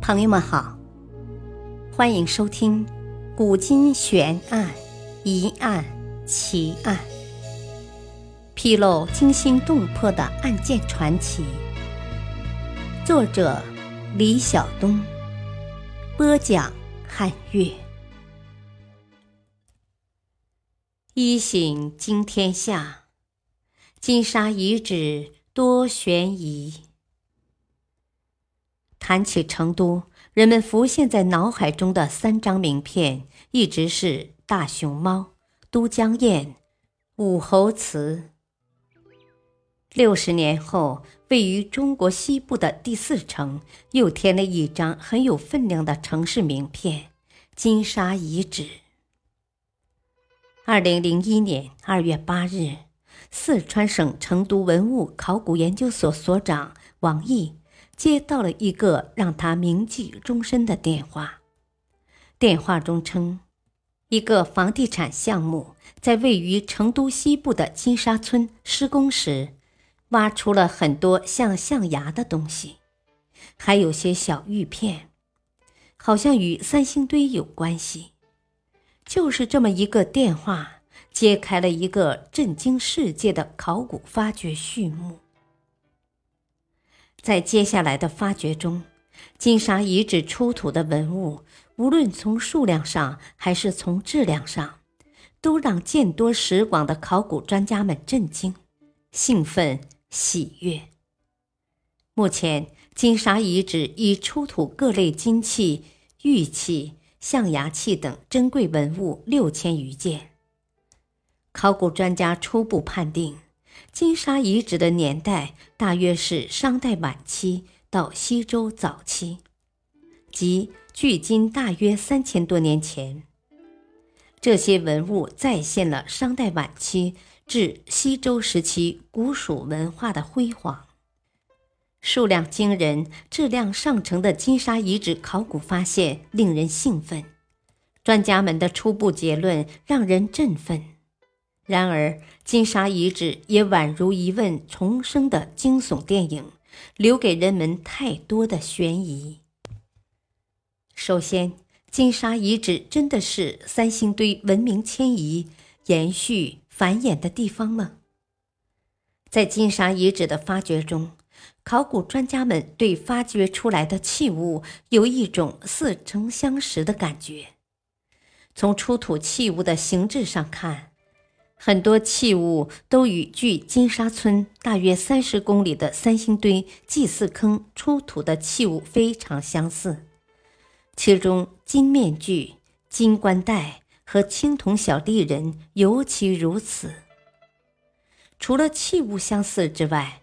朋友们好，欢迎收听《古今悬案、疑案、奇案》，披露惊心动魄的案件传奇。作者：李晓东，播讲：汉月。一醒惊天下，金沙遗址多悬疑。谈起成都，人们浮现在脑海中的三张名片一直是大熊猫、都江堰、武侯祠。六十年后，位于中国西部的第四城又添了一张很有分量的城市名片——金沙遗址。二零零一年二月八日，四川省成都文物考古研究所所长王毅。接到了一个让他铭记终身的电话。电话中称，一个房地产项目在位于成都西部的金沙村施工时，挖出了很多像象牙的东西，还有些小玉片，好像与三星堆有关系。就是这么一个电话，揭开了一个震惊世界的考古发掘序幕。在接下来的发掘中，金沙遗址出土的文物，无论从数量上还是从质量上，都让见多识广的考古专家们震惊、兴奋、喜悦。目前，金沙遗址已出土各类金器、玉器、象牙器等珍贵文物六千余件。考古专家初步判定。金沙遗址的年代大约是商代晚期到西周早期，即距今大约三千多年前。这些文物再现了商代晚期至西周时期古蜀文化的辉煌。数量惊人、质量上乘的金沙遗址考古发现令人兴奋，专家们的初步结论让人振奋。然而，金沙遗址也宛如一问重生的惊悚电影，留给人们太多的悬疑。首先，金沙遗址真的是三星堆文明迁移、延续、繁衍的地方吗？在金沙遗址的发掘中，考古专家们对发掘出来的器物有一种似曾相识的感觉。从出土器物的形制上看，很多器物都与距金沙村大约三十公里的三星堆祭祀坑出土的器物非常相似，其中金面具、金冠带和青铜小立人尤其如此。除了器物相似之外，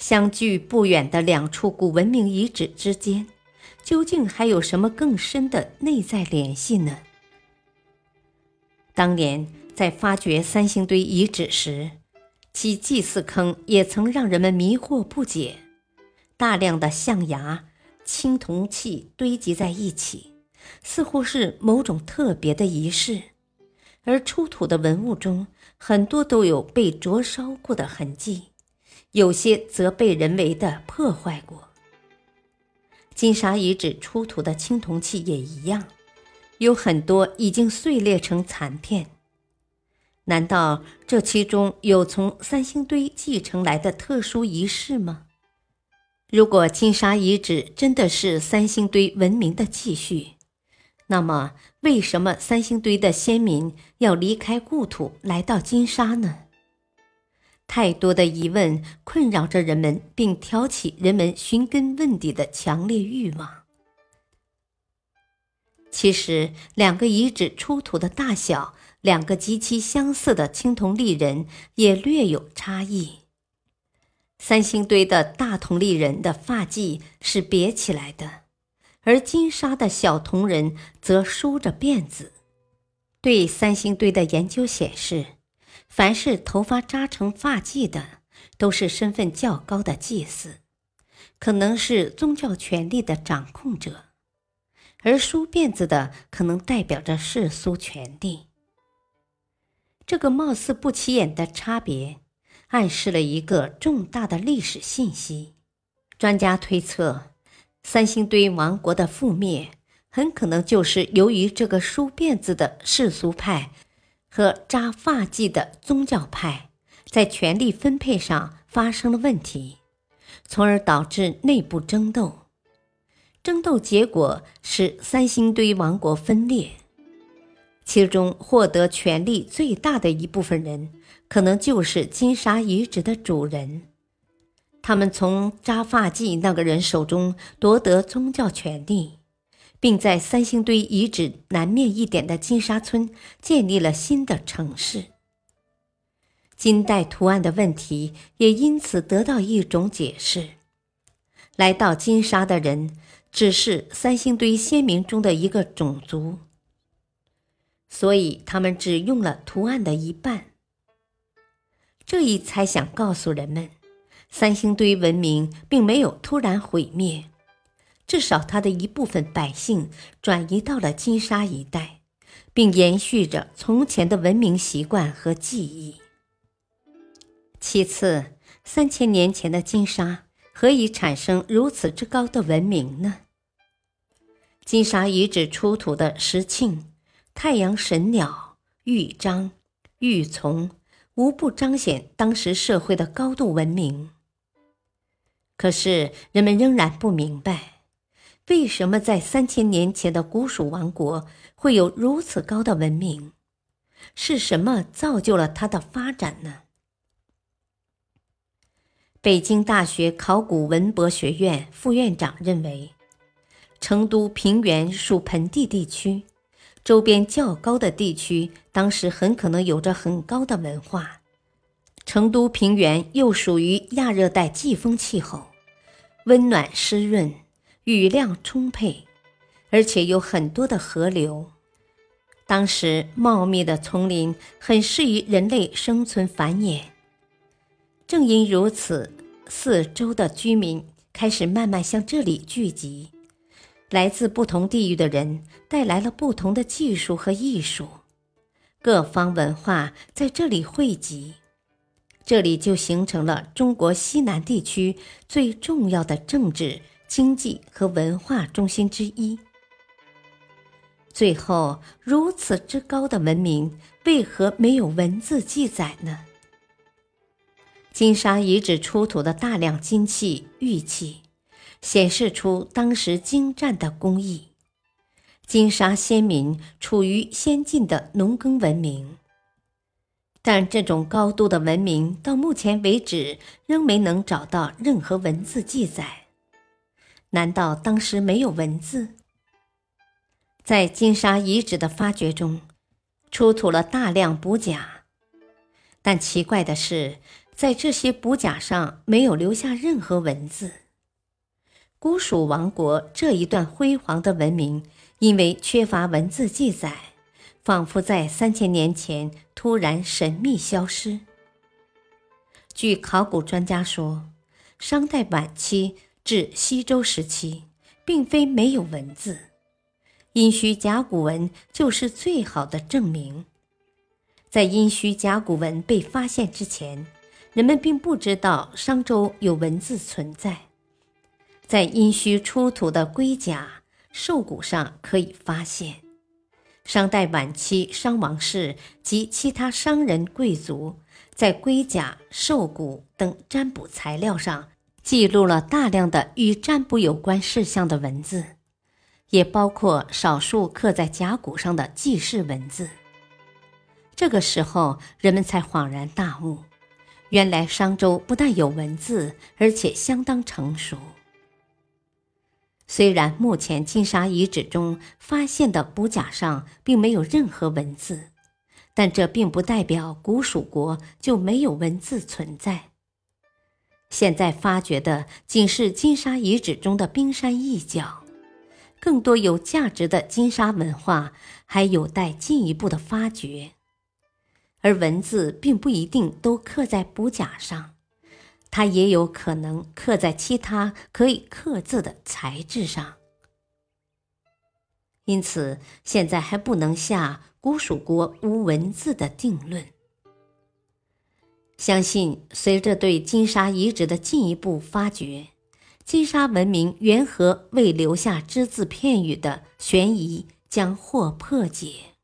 相距不远的两处古文明遗址之间，究竟还有什么更深的内在联系呢？当年。在发掘三星堆遗址时，其祭祀坑也曾让人们迷惑不解。大量的象牙、青铜器堆积在一起，似乎是某种特别的仪式。而出土的文物中，很多都有被灼烧过的痕迹，有些则被人为的破坏过。金沙遗址出土的青铜器也一样，有很多已经碎裂成残片。难道这其中有从三星堆继承来的特殊仪式吗？如果金沙遗址真的是三星堆文明的继续，那么为什么三星堆的先民要离开故土来到金沙呢？太多的疑问困扰着人们，并挑起人们寻根问底的强烈欲望。其实，两个遗址出土的大小。两个极其相似的青铜立人也略有差异。三星堆的大铜立人的发髻是别起来的，而金沙的小铜人则梳着辫子。对三星堆的研究显示，凡是头发扎成发髻的，都是身份较高的祭祀，可能是宗教权力的掌控者；而梳辫子的，可能代表着世俗权力。这个貌似不起眼的差别，暗示了一个重大的历史信息。专家推测，三星堆王国的覆灭，很可能就是由于这个梳辫子的世俗派和扎发髻的宗教派在权力分配上发生了问题，从而导致内部争斗。争斗结果使三星堆王国分裂。其中获得权力最大的一部分人，可能就是金沙遗址的主人。他们从扎发髻那个人手中夺得宗教权力，并在三星堆遗址南面一点的金沙村建立了新的城市。金代图案的问题也因此得到一种解释：来到金沙的人只是三星堆先民中的一个种族。所以他们只用了图案的一半。这一猜想告诉人们，三星堆文明并没有突然毁灭，至少它的一部分百姓转移到了金沙一带，并延续着从前的文明习惯和记忆。其次，三千年前的金沙何以产生如此之高的文明呢？金沙遗址出土的石磬。太阳神鸟、玉章、玉琮，无不彰显当时社会的高度文明。可是人们仍然不明白，为什么在三千年前的古蜀王国会有如此高的文明？是什么造就了它的发展呢？北京大学考古文博学院副院长认为，成都平原属盆地地区。周边较高的地区，当时很可能有着很高的文化。成都平原又属于亚热带季风气候，温暖湿润，雨量充沛，而且有很多的河流。当时茂密的丛林很适宜人类生存繁衍。正因如此，四周的居民开始慢慢向这里聚集。来自不同地域的人带来了不同的技术和艺术，各方文化在这里汇集，这里就形成了中国西南地区最重要的政治、经济和文化中心之一。最后，如此之高的文明，为何没有文字记载呢？金沙遗址出土的大量金器、玉器。显示出当时精湛的工艺，金沙先民处于先进的农耕文明，但这种高度的文明到目前为止仍没能找到任何文字记载。难道当时没有文字？在金沙遗址的发掘中，出土了大量补甲，但奇怪的是，在这些补甲上没有留下任何文字。古蜀王国这一段辉煌的文明，因为缺乏文字记载，仿佛在三千年前突然神秘消失。据考古专家说，商代晚期至西周时期，并非没有文字，殷墟甲骨文就是最好的证明。在殷墟甲骨文被发现之前，人们并不知道商周有文字存在。在殷墟出土的龟甲、兽骨上可以发现，商代晚期商王室及其他商人贵族在龟甲、兽骨等占卜材料上记录了大量的与占卜有关事项的文字，也包括少数刻在甲骨上的记事文字。这个时候，人们才恍然大悟，原来商周不但有文字，而且相当成熟。虽然目前金沙遗址中发现的补甲上并没有任何文字，但这并不代表古蜀国就没有文字存在。现在发掘的仅是金沙遗址中的冰山一角，更多有价值的金沙文化还有待进一步的发掘，而文字并不一定都刻在补甲上。它也有可能刻在其他可以刻字的材质上，因此现在还不能下古蜀国无文字的定论。相信随着对金沙遗址的进一步发掘，金沙文明缘何未留下只字片语的悬疑将获破解。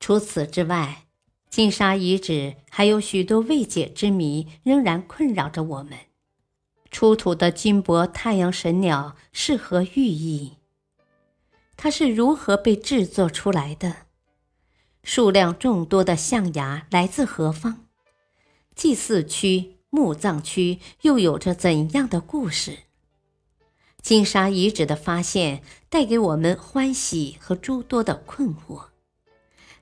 除此之外，金沙遗址还有许多未解之谜仍然困扰着我们。出土的金箔太阳神鸟是何寓意？它是如何被制作出来的？数量众多的象牙来自何方？祭祀区、墓葬区又有着怎样的故事？金沙遗址的发现带给我们欢喜和诸多的困惑。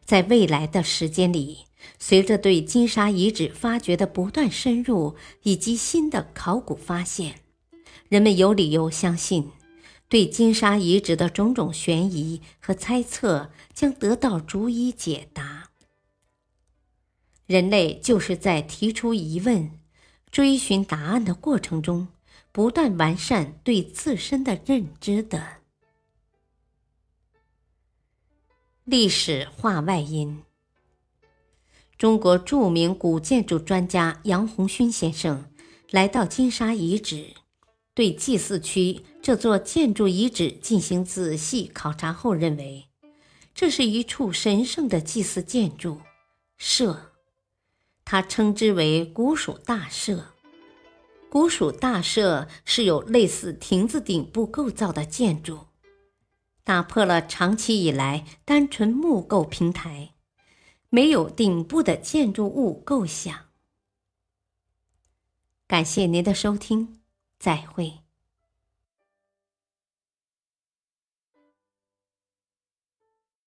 在未来的时间里，随着对金沙遗址发掘的不断深入，以及新的考古发现，人们有理由相信，对金沙遗址的种种悬疑和猜测将得到逐一解答。人类就是在提出疑问、追寻答案的过程中，不断完善对自身的认知的。历史话外音：中国著名古建筑专家杨红勋先生来到金沙遗址，对祭祀区这座建筑遗址进行仔细考察后，认为这是一处神圣的祭祀建筑社，他称之为古蜀大社。古蜀大社是有类似亭子顶部构造的建筑。打破了长期以来单纯木构平台、没有顶部的建筑物构想。感谢您的收听，再会。